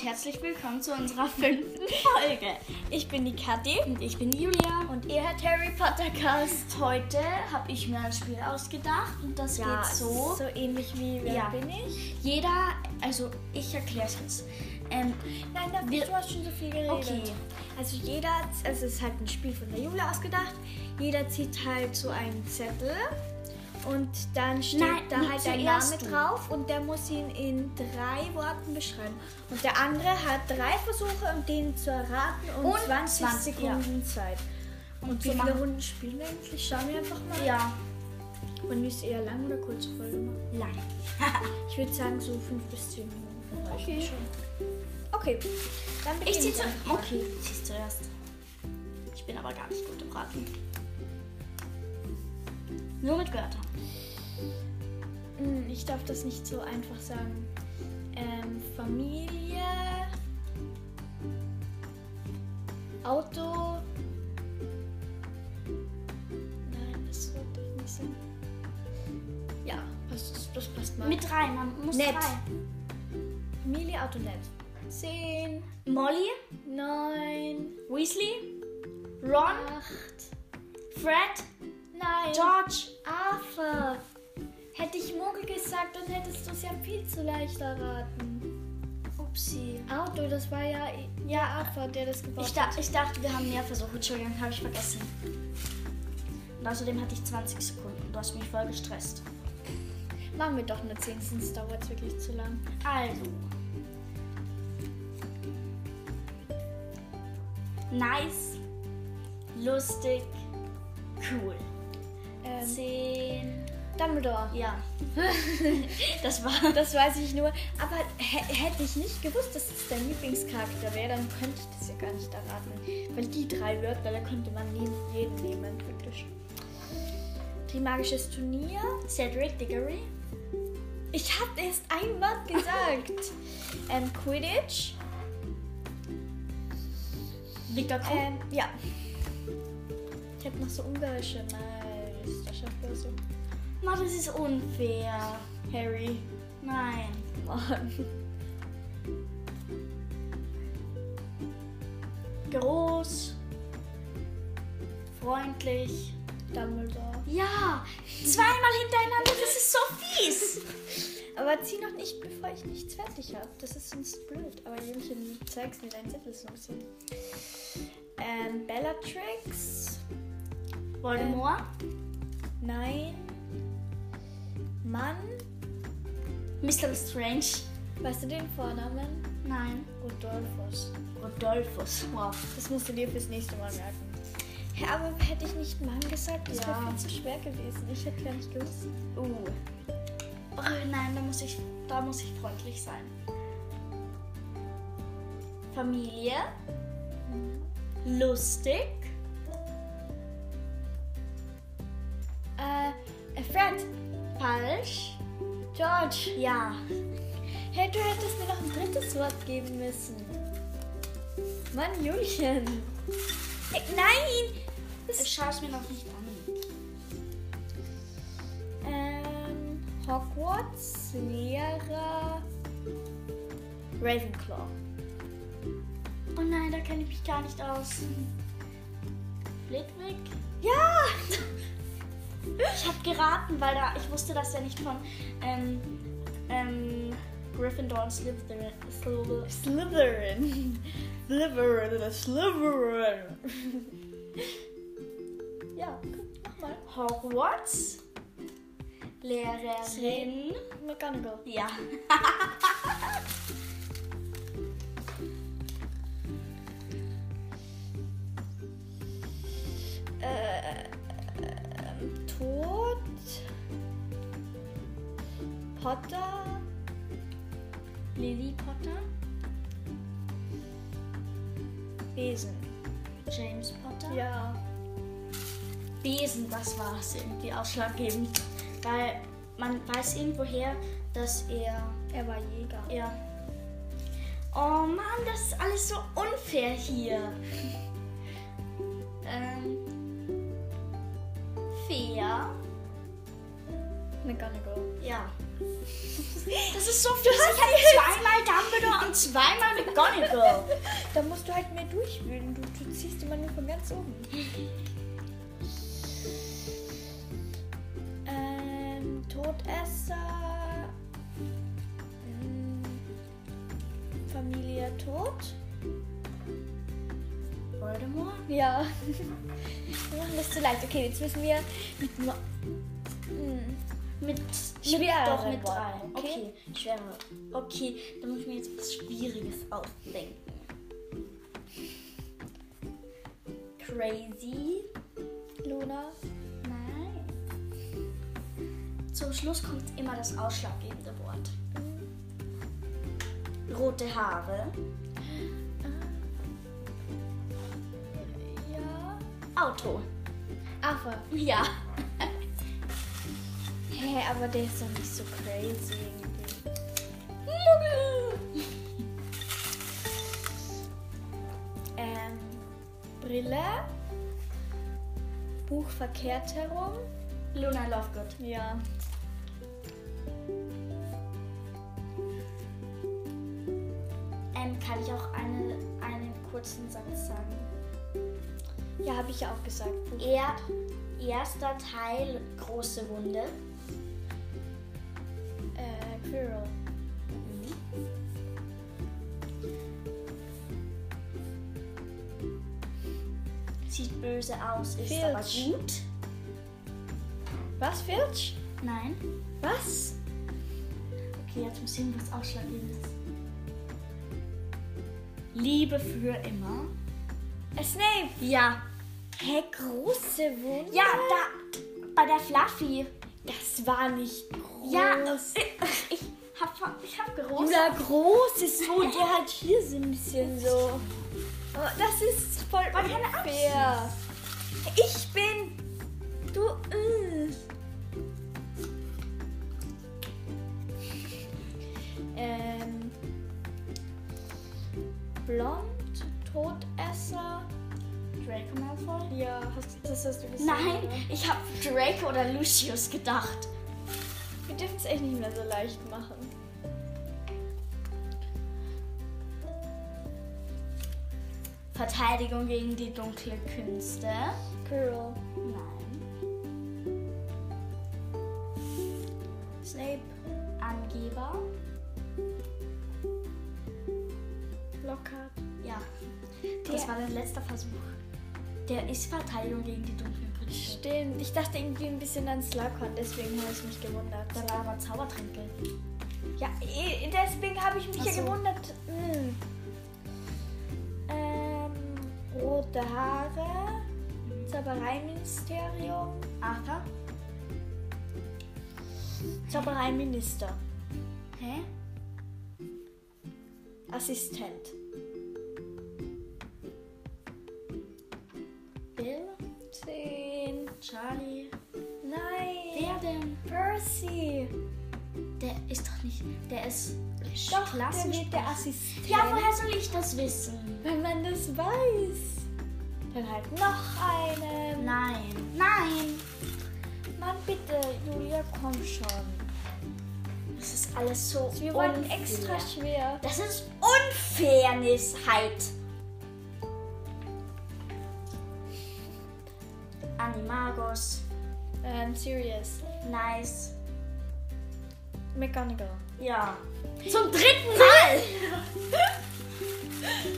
und herzlich willkommen zu unserer fünften Folge. Ich bin die Kathi Und ich bin Julia. und ihr hört Harry Potter Cast. Heute habe ich mir ein Spiel ausgedacht und das geht so. so ähnlich wie Wer Ja. bin ich? Jeder, also ich erkläre es jetzt. Ähm, Nein, da, Wir- du hast schon so viel geredet. Okay. Also jeder, also es ist halt ein Spiel von der Julia ausgedacht. Jeder zieht halt so einen Zettel und dann steht Nein, da halt ein zuerst Name du. drauf und der muss ihn in drei Worten beschreiben. Und der andere hat drei Versuche, um den zu erraten und, Und 20, 20, Sekunden Zeit. Und, so wie viele Runden spielen wir eigentlich? Schauen wir einfach mal. ja, Und ist eher lang oder kurze Folge machen? lang. Ich würde sagen so fünf bis zehn Minuten Okay. schon. Okay, dann Ich beginne ziehe zu. einfach mal. Okay, ziehst zuerst. Ich bin aber gar nicht gut im Raten. Nur mit Wörtern. Hm, Ich darf das nicht so einfach sagen. Ähm, Familie, Auto. Nein, das wird doch nicht sein. Ja, das, das passt mal. Mit drei, man muss Nett. drei. Familie, Auto, nett. Zehn, Molly, neun, Weasley, Ron, acht, Fred, nein. George. Arthur. Hätte ich Mogel gesagt, dann hättest du es ja viel zu leicht erraten. Upsi. Auto, das war ja, ja Arthur, der das gebaut Ich, hat. ich dachte, wir haben mehr Versuche. Entschuldigung, habe ich vergessen. Und außerdem hatte ich 20 Sekunden. Du hast mich voll gestresst. Machen wir doch nur 10, sonst dauert es wirklich zu lang. Also. Nice. Lustig. Cool. Ähm, 10. Dumbledore. Ja. das war. Das weiß ich nur. Aber hä- hätte ich nicht gewusst, dass es dein Lieblingscharakter wäre, dann könnte ich das ja gar nicht erraten. Weil die drei Wörter, da könnte man nie, jeden nehmen, wirklich. Trimagisches Turnier. Cedric Diggory. Ich habe erst ein Wort gesagt. ähm, Quidditch. Victor Krumm. Ähm, ja. Ich habe noch so ungarische Meisterschaft oder so. Na, das ist unfair. Harry. Nein. Mann. Groß. Freundlich. Dumbledore. Ja. Zweimal hintereinander. Das ist so fies. Aber zieh noch nicht, bevor ich nichts fertig habe. Das ist sonst blöd. Aber Jüngchen, du zeigst mir deinen Zettel so ein bisschen. Ähm, Bellatrix. Voldemort. Nein. Mann. Mr. Strange. Weißt du den Vornamen? Nein. Rodolphus. Rodolphus. Wow. Das musst du dir fürs nächste Mal merken. Hä, aber hätte ich nicht Mann gesagt, das Ja. wäre viel zu schwer gewesen. Ich hätte gar nicht gewusst. Uh. Oh, nein, da muss ich, da muss ich freundlich sein. Familie. Lustig. Falsch. George. Ja. Hey, du hättest mir noch ein drittes Wort geben müssen. Mann, Julchen. Hey, nein! Das Schau es mir noch nicht an. ähm, Hogwarts, Lehrer, Ravenclaw. Oh nein, da kenne ich mich gar nicht aus. Flitwick? Ja! Ich habe geraten, weil da ich wusste das ja nicht von ähm, ähm, Gryffindor und Slytherin. Slytherin. Slytherin. Slytherin, ja, nochmal. Hogwarts. Lehrerin. McGonagall. Ja. Potter. Lily Potter. Besen. James Potter. Ja. Besen, das war es irgendwie ausschlaggebend. Weil man weiß irgendwoher, dass er. Er war Jäger. Ja. Oh Mann, das ist alles so unfair hier. Ist so viel. Ich habe zweimal Dumbledore und zweimal McGonagall. Da musst du halt mehr durchwühlen. Du, du ziehst immer nur von ganz oben. Ähm, Todesser. Mm, Familie tot. Voldemort? Ja. Wir machen das zu leicht. Okay, jetzt müssen wir mit nur. Mm, Mit, Schwerere doch mit drei. Okay? Okay, schwere. Okay, dann muss ich mir jetzt was Schwieriges ausdenken. Crazy. Luna. Nein. Zum Schluss kommt immer das ausschlaggebende Wort. Rote Haare. Ja. Auto. Affe. Ja. Hä, aber der ist doch nicht so crazy irgendwie. Ähm, Brille. Buch verkehrt herum. Luna Lovegood. Ja. Ähm, kann ich auch eine, einen kurzen Satz sagen? Ja, habe ich ja auch gesagt. Er, erster Teil, große Wunde. Äh, Quirrell. Sieht böse aus, ist Filch. aber gut. Was, Filch? Nein. Was? Okay, jetzt muss irgendwas Ausschlaggebendes. Liebe für immer. Äh, Snape. Ja. Hä, große Wunde? Ja, da. Bei der Fluffy. Das war nicht groß. Ja, ich, ich hab, ich hab groß. Oder groß ist so, der hat hier so ein bisschen so. Aber das ist voll keine unfair. Ich bin. Du. Äh. Ähm. Blond, Todesser. Draco Malfoy? Ja, hast, das hast du gesagt. Nein, oder? ich hab Draco oder Lucius gedacht. Dürfen es echt nicht mehr so leicht machen. Verteidigung gegen die dunkle Künste. Girl. Nein. Snape. Angeber. Lockhart. Ja. Das Der- war dein letzter Versuch. Der ist Verteidigung gegen die dunkle Künste. Stimmt. Ich dachte irgendwie ein bisschen an Slughorn, deswegen habe ich mich gewundert. Da war aber Zaubertränke. Ja, eh, deswegen habe ich mich Ach ja so. gewundert. Hm. Ähm, rote Haare. Zaubereiministerium. Arthur? Zaubereiminister. Hä? Assistent. Der ist doch nicht. Der ist. Doch, der wird der Assistent. Ja, woher soll ich das wissen? Wenn man das weiß. Dann halt noch einen. Nein. Nein. Mann, bitte, Julia, komm schon. Das ist alles so. Wir unfair. extra schwer. Das ist Unfairnessheit. Animagus. Ähm, Sirius. Nice. McGonagall. Ja. Zum dritten Mal.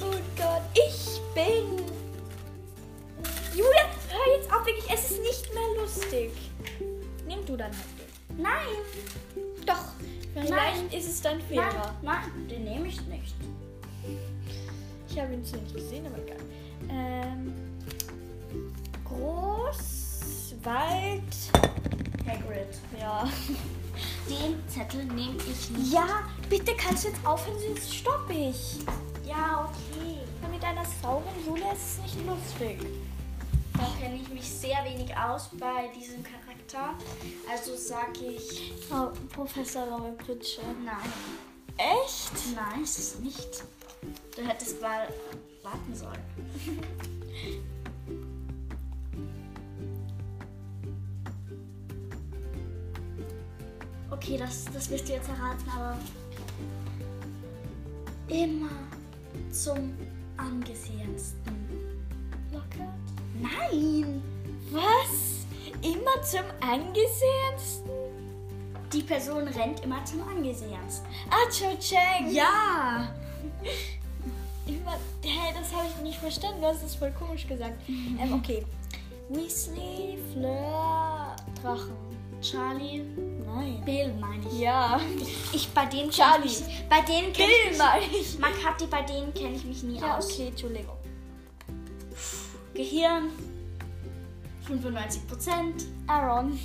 Oh Gott, ich bin. Julia, hör jetzt auf, wirklich, es ist nicht mehr lustig. Nimm du dann halt den. Nein. Doch, vielleicht Nein. ist es dann Nein, fairer. nein, den nehme ich nicht. Ich habe ihn zwar nicht gesehen, aber egal. Ähm, groß, Wald. Hagrid. Ja. Den Zettel nehme ich nicht. Ja, bitte kannst du jetzt aufhören, sonst stopp ich. Ja, okay. Mit einer sauren Julia ist es nicht lustig. Da kenne ich mich sehr wenig aus bei diesem Charakter. Also sage ich Oh, Professor Raue Pritsche. nein. Echt? Nein, ist es nicht. Du hättest mal warten sollen. okay, das, das wirst du jetzt erraten, aber immer zum angesehensten. Lockhart? Nein! Was? Immer zum angesehensten? Die Person rennt immer zum angesehensten. Ah, Cho Chang. Ja! Immer, hä, das habe ich nicht verstanden. Du hast es voll komisch gesagt. Ähm, okay. Weasley, Fleur, Drachen. Charlie, Nein. Bill meine ich. Ja. Ich bei denen Charlie. Ich mich, bei denen kenne ich Bill mich. meine ich. Makati, bei denen kenne ich mich nie Ja, aus. okay, Entschuldigung. Gehirn 95 Prozent. Aaron.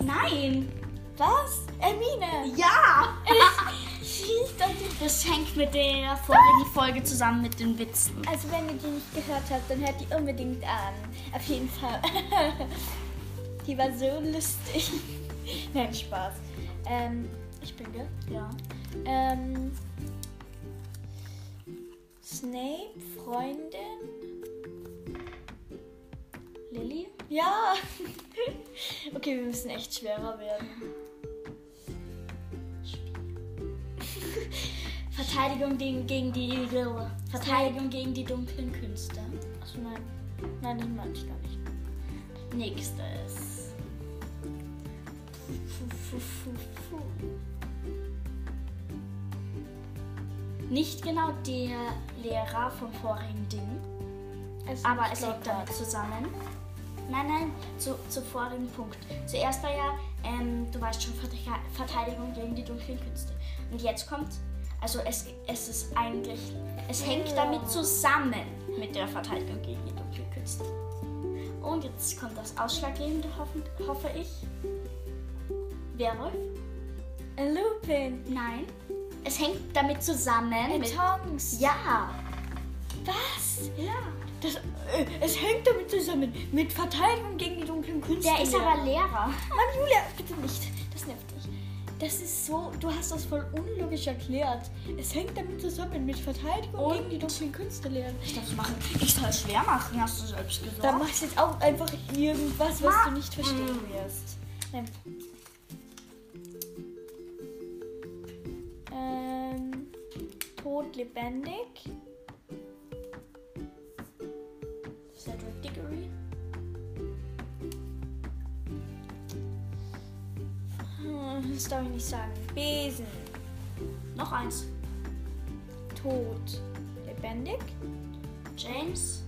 Nein! Was? Hermine. Ja! Das hängt mit der vorigen Folge zusammen mit den Witzen. also wenn ihr die nicht gehört habt, dann hört die unbedingt an. Auf jeden Fall. die war so lustig. Nein, Spaß. Ähm, ich bin gell? Ja. Ähm, Snape, Freundin. Lilly? Ja. okay, wir müssen echt schwerer werden. Verteidigung gegen, gegen die Verteidigung gegen die dunklen Künste. Achso, nein. Nein, das meinte ich gar nicht. Nächstes. Nicht genau der Lehrer vom vorigen Ding, Es aber ist es hängt damit zusammen. Nein, nein, zu, zu vorigen Punkt. Zuerst war ja, ähm, du weißt schon, Verte- Verteidigung gegen die dunklen Künste. Und jetzt kommt, also es, es ist eigentlich, es hängt damit zusammen mit der Verteidigung gegen die dunklen Künste. Und jetzt kommt das Ausschlaggebende, hoffen, hoffe ich. Werwolf? Ein Lupin. Nein. Es hängt damit zusammen. Ein mit, Tongs. ja. Was? Ja. Das, äh, es hängt damit zusammen. Mit Verteidigung gegen die dunklen Künste. Der ist aber Lehrer. Mann, Julia, bitte nicht. Das nervt dich. Das ist so, du hast das voll unlogisch erklärt. Es hängt damit zusammen mit Verteidigung Und? gegen die dunklen Künste lernen. Ich darf machen. Ich soll es schwer machen, hast du selbst gesagt. Da machst du jetzt auch einfach irgendwas, was Ma- du nicht verstehen Mm. wirst. Nein. Tot lebendig. Cedric Diggory. Hm, das darf ich nicht sagen. Besen. Noch eins. Tot lebendig. James.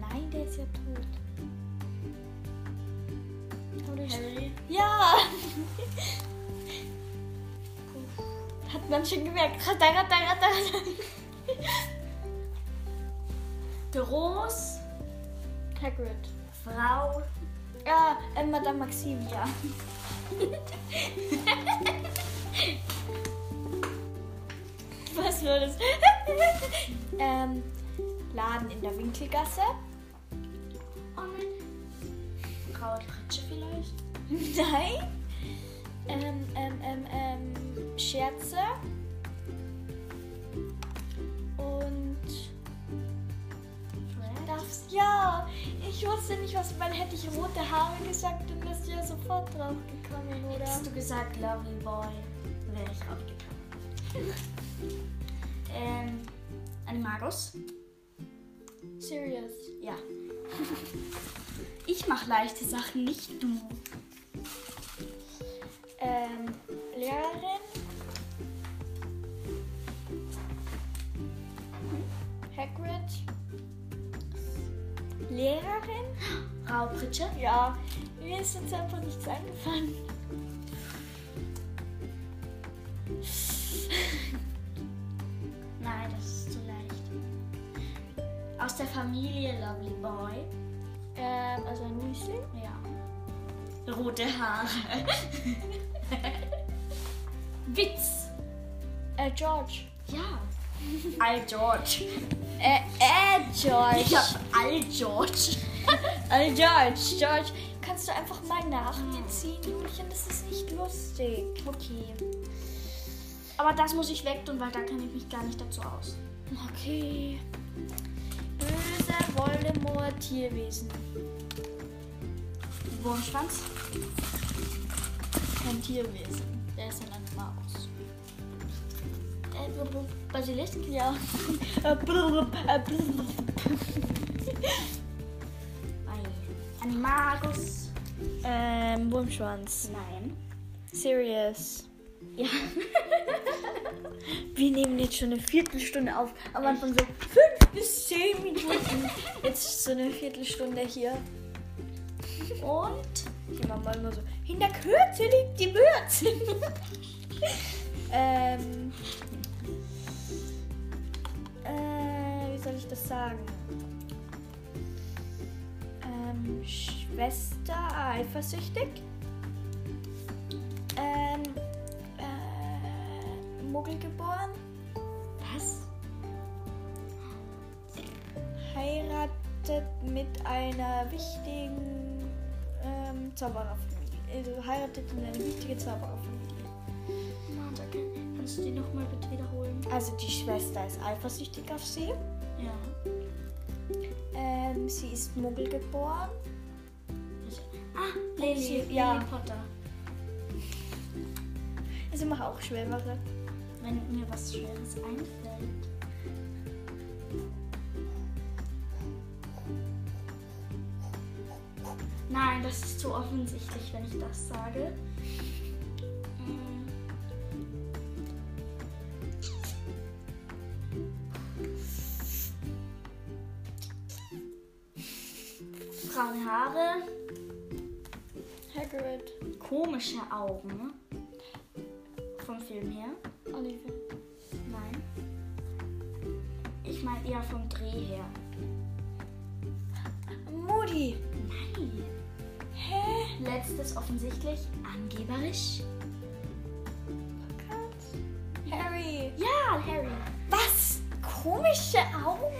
Nein, der ist ja tot. Harry. Ja! Hat man schon gemerkt. Ratter, ratter, ratter. Groß. Hagrid. Frau. Ja, äh, Madame Maxime. Ja. Was war das? ähm, Laden in der Winkelgasse. Oh nein. Graue Pritsche vielleicht. Nein. Ähm, ähm, ähm, ähm, Scherze. Und das, ja, ich wusste nicht, was man hätte ich rote Haare gesagt und das ja sofort drauf gekommen, oder? Hättest du gesagt Lovely Boy, wäre ich auch gekommen. ähm, Animagus. Serious. Ja. ich mache leichte Sachen, nicht du. Ähm, Lehrerin. Hagrid. Lehrerin? Graue Pritsche. Ja, mir ist jetzt einfach nichts eingefallen. Nein, das ist zu leicht. Aus der Familie Lovely Boy. Ähm, also ein Weasley. Ja. Rote Haare. Äh, George. Ja. Al George. Äh, äh, George. Ich hab Al George. Äh, George. George. Kannst du einfach mal nach mir ziehen, Julchen? Das ist nicht lustig. Okay. Aber das muss ich wegtun, weil da kenne ich mich gar nicht dazu aus. Okay. Böse Voldemort Tierwesen. Wurmschwanz. kein Tierwesen. Der ist B- B- Basilisk? Ja. Äh, äh, blub. Ei. Animagus? ähm, Wurmschwanz. Nein. Serious. Ja. Wir nehmen jetzt schon eine Viertelstunde auf. Am Anfang so fünf bis zehn Minuten. Jetzt ist so eine Viertelstunde hier. Und? Die Mama immer so, in der Kürze liegt die Würze. ähm, soll ich das sagen? Ähm, Schwester eifersüchtig. Ähm, äh, Muggel geboren. Was? Heiratet mit einer wichtigen ähm, Zaubererfamilie. Also heiratet in eine wichtige Zaubererfamilie. Kann- kannst du die nochmal bitte wiederholen? Also die Schwester ist eifersüchtig auf sie. Ja. Ähm, sie ist Muggel geboren. Ah, Lily. Sie- ja. Lily Potter. Also mach auch schwerere. Wenn mir was Schweres einfällt. Nein, das ist zu offensichtlich, wenn ich das sage. Braune Haare, Hagrid. komische Augen. Vom Film her. Olivia. Nein. Ich meine eher vom Dreh her. Moody. Nein. Hä? Letztes offensichtlich angeberisch. Harry. Ja, Harry. Was? Komische Augen?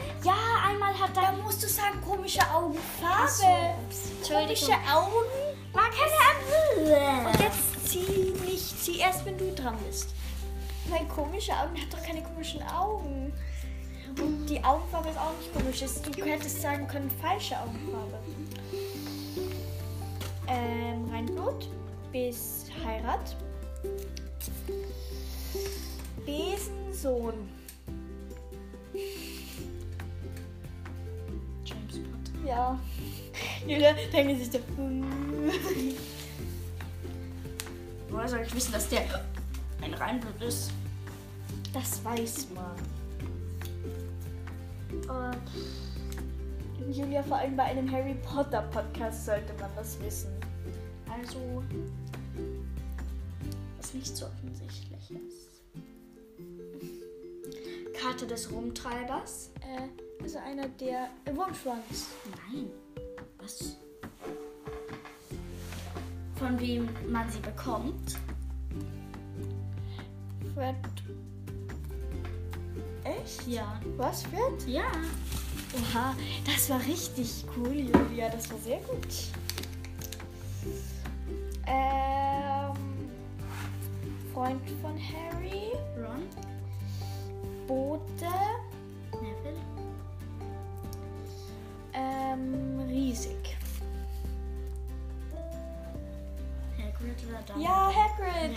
Da musst du sagen, komische Augenfarbe. So. Komische. Augen. War keine Und jetzt zieh nicht, zieh erst, wenn du dran bist. Nein, komische Augen hat doch keine komischen Augen. Und die Augenfarbe ist auch nicht komisch. Du hättest sagen können, falsche Augenfarbe. Ähm, Reinblut bis Heirat. Besensohn. Ja. Julia denkt sich so. Woher soll ich wissen, dass der ein Reinblut ist? Das weiß man. Äh, Julia, vor allem bei einem Harry Potter Podcast sollte man das wissen. also. Was nicht so offensichtlich ist. Karte des Rumtreibers? Äh, also einer der äh, Wurmschwanz. Nein. Was? Von wem man sie bekommt? Fred. Echt? Ja. Was, Fred? Ja. Oha, das war richtig cool, Julia. Das war sehr gut. Ähm, Freund von Harry. Ron? Bote. Neville? Ähm, riesig. Hagrid oder Dumbledore? Ja, Hagrid.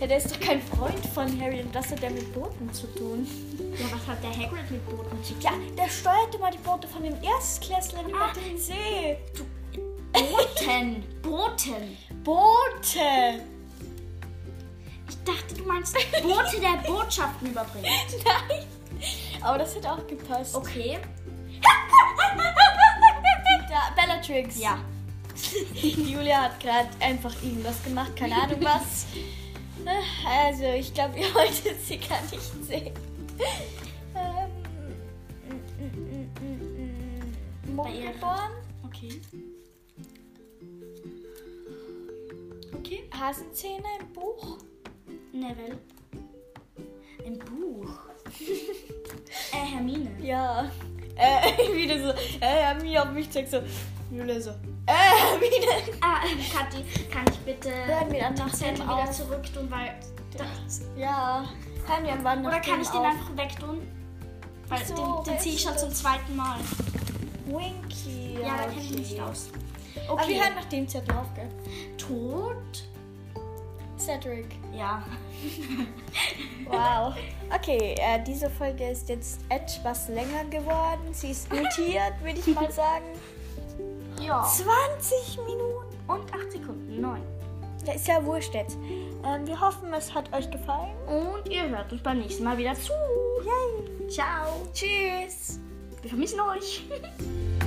Ja, der ist doch kein Freund von Harry und das hat er mit Booten zu tun. Ja, was hat der Hagrid mit Booten zu tun? Ja, der steuerte mal die Boote von den Erstklässlern über Ah. den See. Booten! Booten! Boote! Ich dachte, du meinst Boote der Botschaften überbringen. Nein. Aber das hat auch gepasst. Okay. Bellatrix. Ja. Julia hat gerade einfach irgendwas gemacht, keine Ahnung was. Also, ich glaube, ihr wolltet sie gar nicht sehen. Ähm, mm, mm, mm, Mundgeboren, Okay. Okay. Hasenzähne im Buch. Neville. Ein Buch. äh, Hermine. Ja. Äh, wieder so, äh, Hermine auf mich zeigt so. Julia so, äh, Hermine. Ah, ähm, Kathi, kann ich bitte Hören wir dann den Zettel wieder auf. zurück tun, weil... Das, Ja, hören wir am Wand oder kann ich den einfach wegtun? Weil so, den, den ziehe ich schon zum das? zweiten Mal. Winky. Ja, da kenne ich mich okay. nicht aus. Aber wir Okay. hören nach dem Zettel auf, gell? Tod. Cedric. Ja. Wow. Okay, äh, diese Folge ist jetzt etwas länger geworden. Sie ist notiert, würde ich mal sagen. Ja. 20 Minuten. Und 8 Sekunden. 9. Ja, ist ja wurscht jetzt. Ähm, wir hoffen, es hat euch gefallen. Und ihr hört uns beim nächsten Mal wieder zu. Yay. Ciao. Tschüss. Wir vermissen euch.